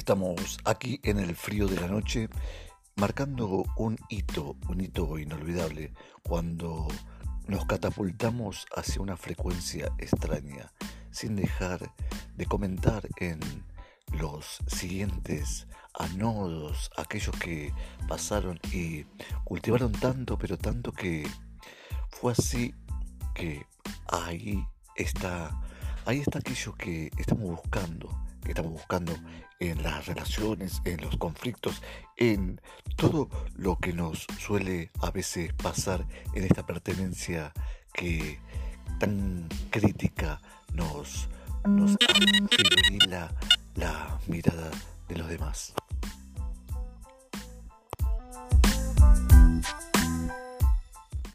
Estamos aquí en el frío de la noche marcando un hito, un hito inolvidable cuando nos catapultamos hacia una frecuencia extraña sin dejar de comentar en los siguientes anodos, aquellos que pasaron y cultivaron tanto, pero tanto que fue así que ahí está, ahí está aquello que estamos buscando que estamos buscando en las relaciones, en los conflictos, en todo lo que nos suele a veces pasar en esta pertenencia que tan crítica nos, nos la mirada de los demás.